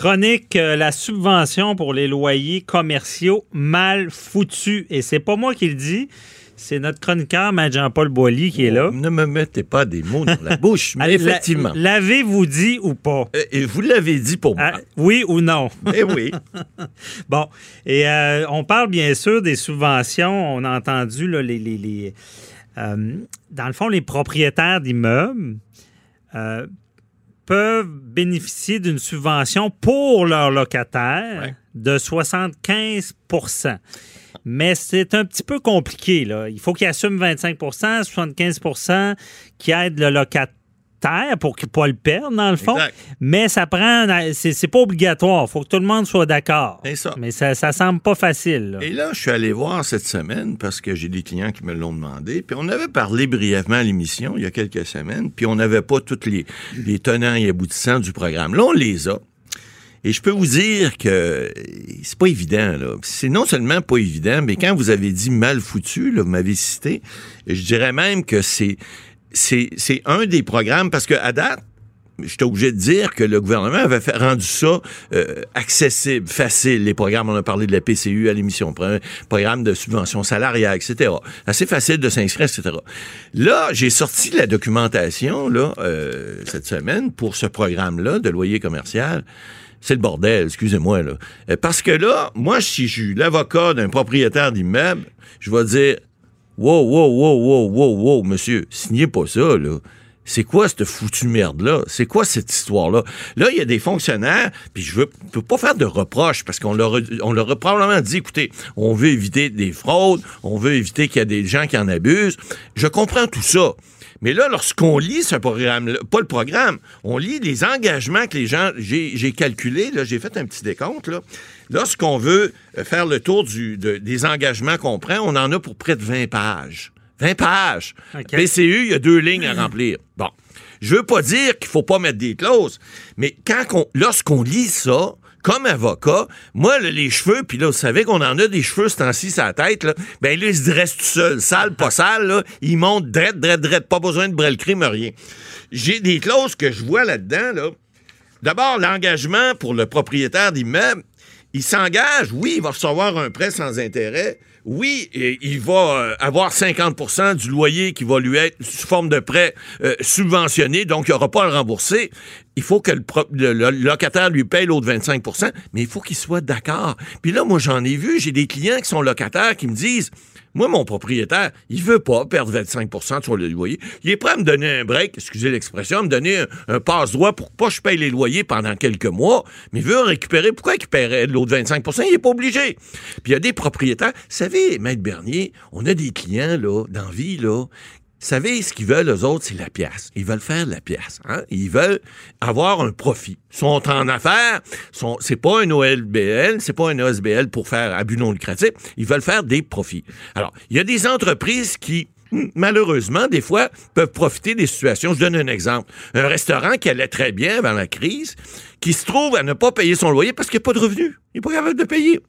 Chronique, euh, la subvention pour les loyers commerciaux mal foutus. Et c'est pas moi qui le dis, c'est notre chroniqueur, M. Jean-Paul Boilly, qui est là. Ne me mettez pas des mots dans la bouche, mais effectivement. L'avez-vous dit ou pas? Euh, et vous l'avez dit pour moi. Ah, oui ou non? Eh oui. bon, et euh, on parle bien sûr des subventions. On a entendu là, les... les, euh, dans le fond, les propriétaires d'immeubles peuvent bénéficier d'une subvention pour leurs locataires de 75% mais c'est un petit peu compliqué. Là. Il faut qu'il assume 25% 75% qui aide le locataire pour ne pas le perdre, dans le fond. Mais ça prend. C'est pas obligatoire. Il faut que tout le monde soit d'accord. Mais ça, ça semble pas facile. Et là, je suis allé voir cette semaine parce que j'ai des clients qui me l'ont demandé. Puis on avait parlé brièvement à l'émission il y a quelques semaines. Puis on n'avait pas tous les, les tenants et aboutissants du programme. Là, on les a. Et je peux vous dire que c'est pas évident. Là. C'est non seulement pas évident, mais quand vous avez dit mal foutu, là, vous m'avez cité, je dirais même que c'est c'est un des programmes parce que à date, j'étais obligé de dire que le gouvernement avait rendu ça euh, accessible, facile. Les programmes, on a parlé de la PCU à l'émission, programme de subvention salariale, etc. Assez facile de s'inscrire, etc. Là, j'ai sorti la documentation là euh, cette semaine pour ce programme-là de loyer commercial c'est le bordel, excusez-moi. là. Euh, parce que là, moi, si je suis l'avocat d'un propriétaire d'immeuble, je vais dire Wow, wow, wow, wow, wow, wow, monsieur, signez pas ça, là. C'est quoi cette foutue merde-là? C'est quoi cette histoire-là? Là, il y a des fonctionnaires, puis je veux, peux pas faire de reproches parce qu'on leur, on leur a probablement dit, écoutez, on veut éviter des fraudes, on veut éviter qu'il y a des gens qui en abusent. Je comprends tout ça. Mais là, lorsqu'on lit ce programme, pas le programme, on lit les engagements que les gens, j'ai calculé, là, j'ai fait un petit décompte, là. Lorsqu'on veut euh, faire le tour du, des engagements qu'on prend, on en a pour près de 20 pages. 20 pages. PCU, il y a deux lignes à remplir. Bon. Je veux pas dire qu'il faut pas mettre des clauses, mais quand lorsqu'on lit ça, comme avocat, moi, les cheveux, puis là, vous savez qu'on en a des cheveux ce temps-ci tête, là, ben là, ils se dressent tout seuls, sale, pas sale, là, ils montent drette, drette, drette, pas besoin de brel crime, rien. J'ai des clauses que je vois là-dedans, là. D'abord, l'engagement pour le propriétaire d'immeuble, il s'engage, oui, il va recevoir un prêt sans intérêt, oui, il va euh, avoir 50% du loyer qui va lui être sous forme de prêt euh, subventionné, donc il n'aura pas à le rembourser. Il faut que le, locataire lui paye l'autre 25% mais il faut qu'il soit d'accord. Puis là, moi, j'en ai vu, j'ai des clients qui sont locataires qui me disent moi, mon propriétaire, il veut pas perdre 25% sur le loyer. Il est prêt à me donner un break, excusez l'expression, à me donner un, passe-droit pour pas que je paye les loyers pendant quelques mois, mais il veut récupérer. Pourquoi il paierait l'autre 25% Il est pas obligé. Puis il y a des propriétaires. Vous savez, Maître Bernier, on a des clients, là, dans vie, là, vous savez, ce qu'ils veulent, eux autres, c'est la pièce. Ils veulent faire la pièce. Hein? Ils veulent avoir un profit. Sont en affaires. Sont, c'est pas un OLBL, c'est pas un OSBL pour faire abus non lucratif. Ils veulent faire des profits. Alors, il y a des entreprises qui, malheureusement, des fois, peuvent profiter des situations. Je donne un exemple. Un restaurant qui allait très bien avant la crise, qui se trouve à ne pas payer son loyer parce qu'il n'y a pas de revenus. Il n'est pas capable de payer.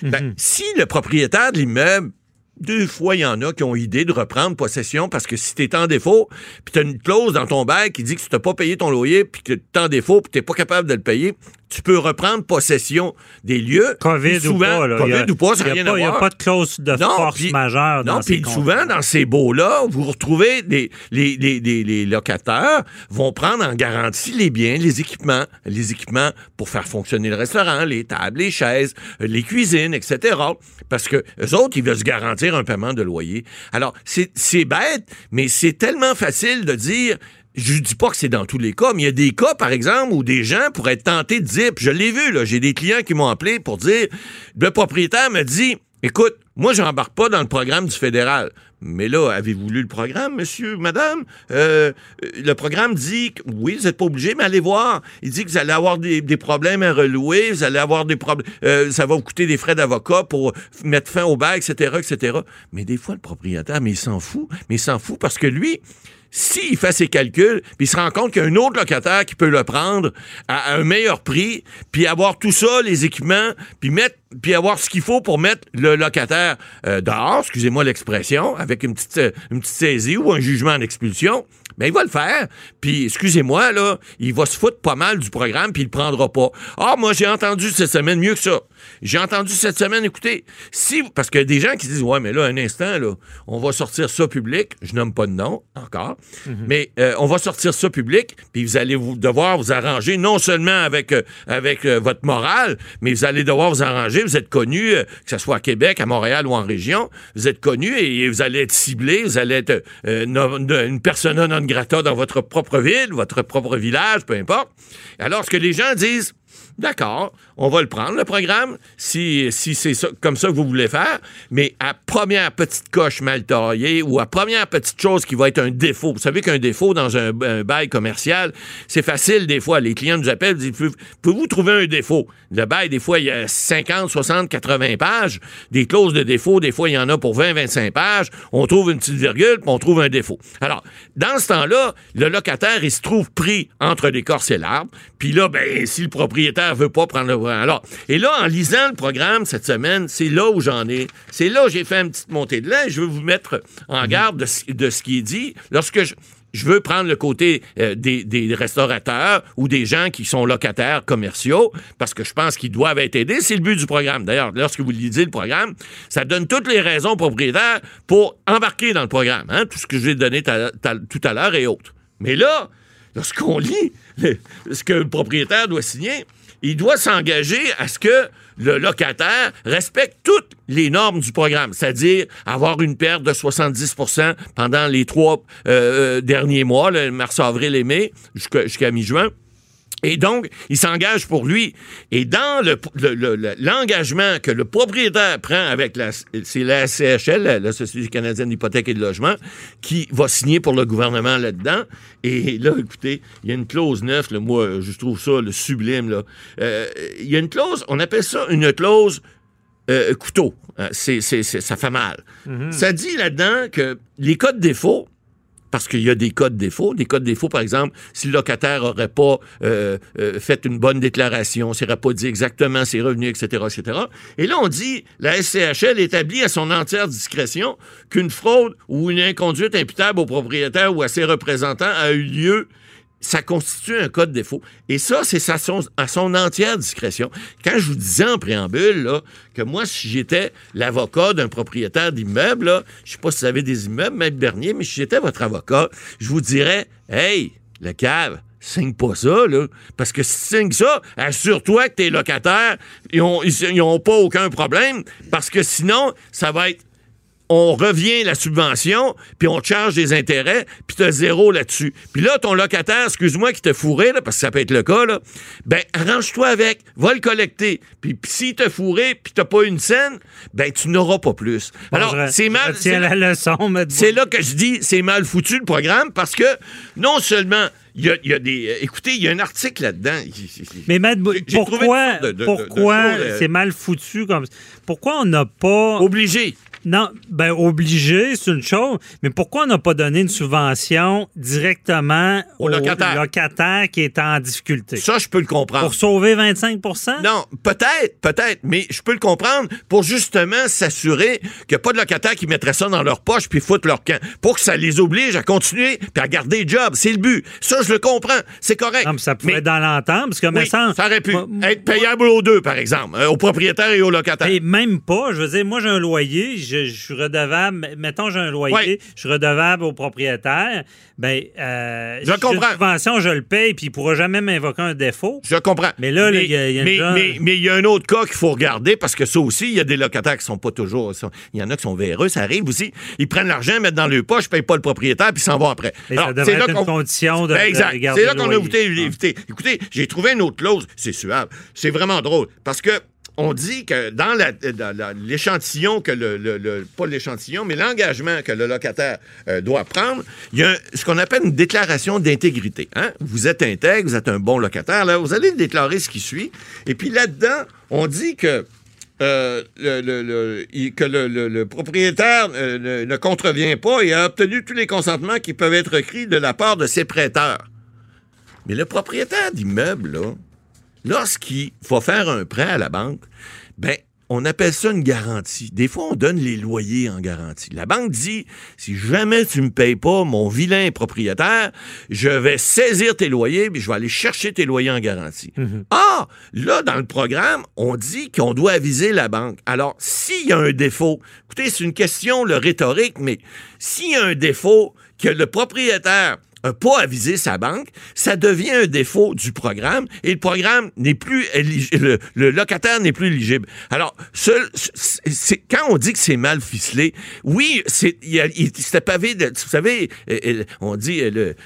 Ben, mhm. si le propriétaire de l'immeuble deux fois, il y en a qui ont idée de reprendre possession parce que si t'es en défaut, puis t'as une clause dans ton bail qui dit que tu t'as pas payé ton loyer, puis que t'es en défaut, puis t'es pas capable de le payer, tu peux reprendre possession des lieux. COVID souvent, ou pas. Là, COVID ou pas, ça rien à voir. Il n'y a pas de clause de force majeure dans Non, puis souvent, dans ces baux-là, vous retrouvez des, les, les, les, locataires vont prendre en garantie les biens, les équipements, les équipements pour faire fonctionner le restaurant, les tables, les chaises, les cuisines, etc. Parce que eux autres, ils veulent se garantir un paiement de loyer. Alors, c'est bête, mais c'est tellement facile de dire je dis pas que c'est dans tous les cas, mais il y a des cas, par exemple, où des gens pourraient être tentés de dire, puis je l'ai vu, là, j'ai des clients qui m'ont appelé pour dire, le propriétaire me dit, écoute, moi, je n'embarque pas dans le programme du fédéral, Mais là, avez-vous lu le programme, monsieur, madame? Euh, le programme dit que, oui, vous n'êtes pas obligé, mais allez voir. Il dit que vous allez avoir des, problèmes à relouer, vous allez avoir des problèmes, euh, ça va vous coûter des frais d'avocat pour mettre fin au bail, etc., etc. Mais des fois, le propriétaire, mais il s'en fout. Mais il s'en fout parce que lui, s'il fait ses calculs, puis il se rend compte qu'il y a un autre locataire qui peut le prendre à, un meilleur prix, puis avoir tout ça, les équipements, puis mettre puis avoir ce qu'il faut pour mettre le locataire euh, dehors, excusez-moi l'expression, avec une petite, euh, une petite saisie ou un jugement d'expulsion, ben il va le faire. Puis excusez-moi là, il va se foutre pas mal du programme puis il le prendra pas. Ah moi j'ai entendu cette semaine mieux que ça. J'ai entendu cette semaine, écoutez, si parce qu'il y a des gens qui disent ouais mais là un instant là, on va sortir ça public, je nomme pas de nom encore, mhm. mais euh, on va sortir ça public puis vous allez vous devoir vous arranger non seulement avec euh, avec euh, votre morale, mais vous allez devoir vous arranger, vous êtes connu que ce soit à Québec, à Montréal ou en région, vous êtes connu et, vous allez être ciblé, vous allez être une personne non dans votre propre ville, votre propre village, peu importe. Alors ce que les gens disent D'accord, on va le prendre, le programme, si, c'est comme ça que vous voulez faire, mais à première petite coche mal taillée ou à première petite chose qui va être un défaut. Vous savez qu'un défaut dans un, bail commercial, c'est facile des fois. Les clients nous appellent, disent Pouvez-vous trouver un défaut? Le bail, des fois, il y a 50, 60, 80 pages. Des clauses de défaut, des fois, il y en a pour 20, 25 pages. On trouve une petite virgule, puis on trouve un défaut. Alors, dans ce temps-là, le locataire, il se trouve pris entre l'écorce et l'arbre. Puis là, ben, si le propriétaire veut pas prendre le alors, et là, en lisant le programme cette semaine, c'est là où j'en ai. C'est là où j'ai fait une petite montée de lait. Je veux vous mettre en mhm. garde de, ce qui est dit. Lorsque je, veux prendre le côté euh, des, restaurateurs ou des gens qui sont locataires commerciaux, parce que je pense qu'ils doivent être aidés. C'est le but du programme. D'ailleurs, lorsque vous lisez le programme, ça donne toutes les raisons aux propriétaires pour embarquer dans le programme. Hein, tout ce que je vais donner tout à l'heure et autres. Mais là, lorsqu'on lit ce que le propriétaire doit signer, il doit s'engager à ce que le locataire respecte toutes les normes du programme, c'est-à-dire avoir une perte de 70% pendant les trois euh, euh, derniers mois, mars, avril et mai, jusqu'à mi-juin. Et donc, il s'engage pour lui. Et dans l'engagement que le propriétaire prend avec la, c'est la CHL, la Société canadienne d'hypothèque et de logement, qui va signer pour le gouvernement là-dedans. Et là, écoutez, il y a une clause neuf, moi, je trouve ça le sublime. Là. Euh, il y a une clause, on appelle ça une clause euh, couteau. Euh, c'est, ça fait mal. Mm-hmm. Ça dit là-dedans que les cas de défaut, parce qu'il y a des codes défauts. Des codes défauts, par exemple, si le locataire n'aurait pas euh, euh, fait une bonne déclaration, s'il n'aurait pas dit exactement ses revenus, etc., etc. Et là, on dit, la SCHL établit à son entière discrétion qu'une fraude ou une inconduite imputable au propriétaire ou à ses représentants a eu lieu ça constitue un cas de défaut. Et ça, c'est à son, entière discrétion. Quand je vous disais en préambule que moi, si j'étais l'avocat d'un propriétaire d'immeuble, je ne sais pas si vous avez des immeubles, même dernier, mais si j'étais votre avocat, je vous dirais Hey, le cave, signe pas ça, là. Parce que si tu signes ça, assure-toi que tes locataires, ils n'ont pas aucun problème, parce que sinon, ça va être on revient la subvention, puis on te charge des intérêts, puis tu as zéro là-dessus. Puis là, ton locataire, excuse-moi, qui t'a fourré, là, parce que ça peut être le cas, là, ben, arrange-toi avec, va le collecter. Puis s'il t'a fourré, puis t'as pas une scène, ben, tu n'auras pas plus. Alors, c'est mal... C'est la leçon, C'est là que je dis, c'est mal foutu, le programme, parce que non seulement il y, a, des. Euh, écoutez, il y a un article là-dedans. Mais Matt, pourquoi, pourquoi euh, c'est mal foutu comme Pourquoi on n'a pas. Obligé. Non, ben obligé, c'est une chose, mais pourquoi on n'a pas donné une subvention directement au, locataire. qui est en difficulté? Ça, je peux le comprendre. Pour sauver 25% Non, peut-être, peut-être, mais je peux le comprendre pour justement s'assurer qu'il n'y a pas de locataires qui mettraient ça dans leur poche puis foutent leur camp. Pour que ça les oblige à continuer puis à garder le job. C'est le but. Ça, je le comprends. C'est correct. Non, mais ça pourrait être dans l'entente, parce que oui, ça, ça aurait pu être payable aux deux, par exemple, euh, aux propriétaires et aux locataires. Même pas. Je veux dire, moi, j'ai un loyer, je, suis redevable, mettons, j'ai un loyer, je suis redevable au propriétaire, ben, euh, je comprends. Une subvention, je le paye, puis il ne pourra jamais m'invoquer un défaut. Je comprends. Mais là, il y, a, mais, mais, il y a un autre cas qu'il faut regarder, parce que ça aussi, il y a des locataires qui sont pas toujours. Il y en a qui sont véreux, ça arrive aussi. Ils prennent l'argent, mettent dans leur poche, ne payent pas le propriétaire, puis s'en vont après. Alors, ça devrait être une condition de, exact. C'est là qu'on a évité. Écoutez, j'ai trouvé une autre clause. C'est suave. C'est vraiment drôle. Parce que on dit que dans l'échantillon que le, pas l'échantillon, mais l'engagement que le locataire euh, doit prendre, il y a ce qu'on appelle une déclaration d'intégrité. Hein? Vous êtes intègre, vous êtes un bon locataire, là, vous allez déclarer ce qui suit. Et puis là-dedans, on dit que euh, le, propriétaire euh, ne, contrevient pas et a obtenu tous les consentements qui peuvent être requis de la part de ses prêteurs. Mais le propriétaire d'immeuble, lorsqu'il faut faire un prêt à la banque, ben, on appelle ça une garantie. Des fois, on donne les loyers en garantie. La banque dit, si jamais tu me payes pas, mon vilain propriétaire, je vais saisir tes loyers, puis je vais aller chercher tes loyers en garantie. Mhm. Ah, là, dans le programme, on dit qu'on doit aviser la banque. Alors, s'il y a un défaut, écoutez, c'est une question le rhétorique, mais s'il y a un défaut que le propriétaire pas avisé sa banque, ça devient un défaut du programme et le programme n'est plus le, le, locataire n'est plus éligible. Alors, c'est quand on dit que c'est mal ficelé, oui, c'est c'était pavé de, vous savez, on dit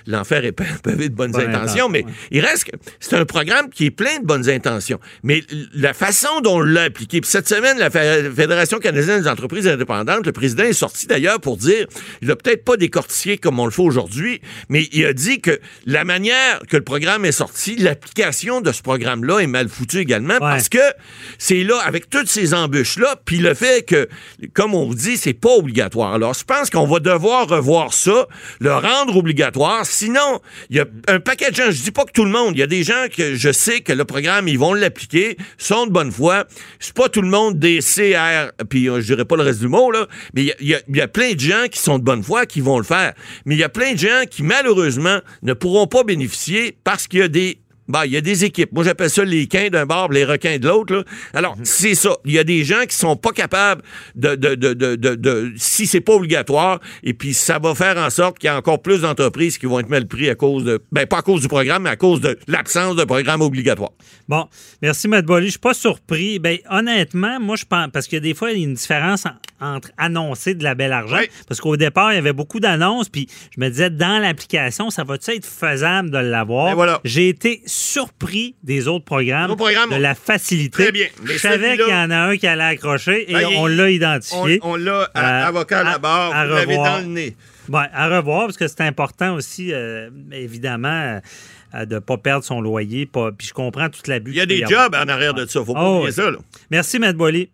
l'enfer est pavé de bonnes intentions, mais il reste que c'est un programme qui est plein de bonnes intentions, mais la façon dont on l'a appliqué. Puis cette semaine, la Fédération canadienne des entreprises indépendantes, le président est sorti d'ailleurs pour dire, il a peut-être pas décortiqué comme on le fait aujourd'hui, mais il a dit que la manière que le programme est sorti, l'application de ce programme-là est mal foutue également parce que c'est là, avec toutes ces embûches-là, puis le fait que, comme on vous dit, c'est pas obligatoire. Alors, je pense qu'on va devoir revoir ça, le rendre obligatoire. Sinon, il y a un paquet de gens, je dis pas que tout le monde, il y a des gens que je sais que le programme, ils vont l'appliquer, sont de bonne foi. C'est pas tout le monde des CR, puis euh, je dirais pas le reste du mot, là, mais il y, y, a plein de gens qui sont de bonne foi qui vont le faire. Mais il y a plein de gens qui, malheureusement, ne pourront pas bénéficier parce qu'il y a des bah, il y a des équipes. Moi, j'appelle ça les quins d'un bord, les requins de l'autre. Alors, mhm. c'est ça. Il y a des gens qui sont pas capables de, de, de, de, de, si c'est pas obligatoire, et puis ça va faire en sorte qu'il y a encore plus d'entreprises qui vont être mal pris à cause de, ben, pas à cause du programme, mais à cause de l'absence de programme obligatoire. Bon. Merci, Matt Bolly. Je suis pas surpris. Ben, honnêtement, moi, je pense, parce que des fois, il y a une différence entre annoncer de la belle argent, parce qu'au départ, il y avait beaucoup d'annonces, puis je me disais, dans l'application, ça va-tu être faisable de l'avoir? Ben, voilà. J'ai été surpris des autres programmes, de la facilité. Très bien. je savais qu'il y en a un qui allait accrocher et ben, on l'a identifié. On, l'a, euh, avocat à la barre, vous l'avez dans le nez. à revoir, parce que c'est important aussi, euh, évidemment, euh, de ne pas perdre son loyer. puis je comprends toute la but. Il y a des jobs en arrière de ça. Il faut pas oh, oublier ça. Merci, Matt Boily.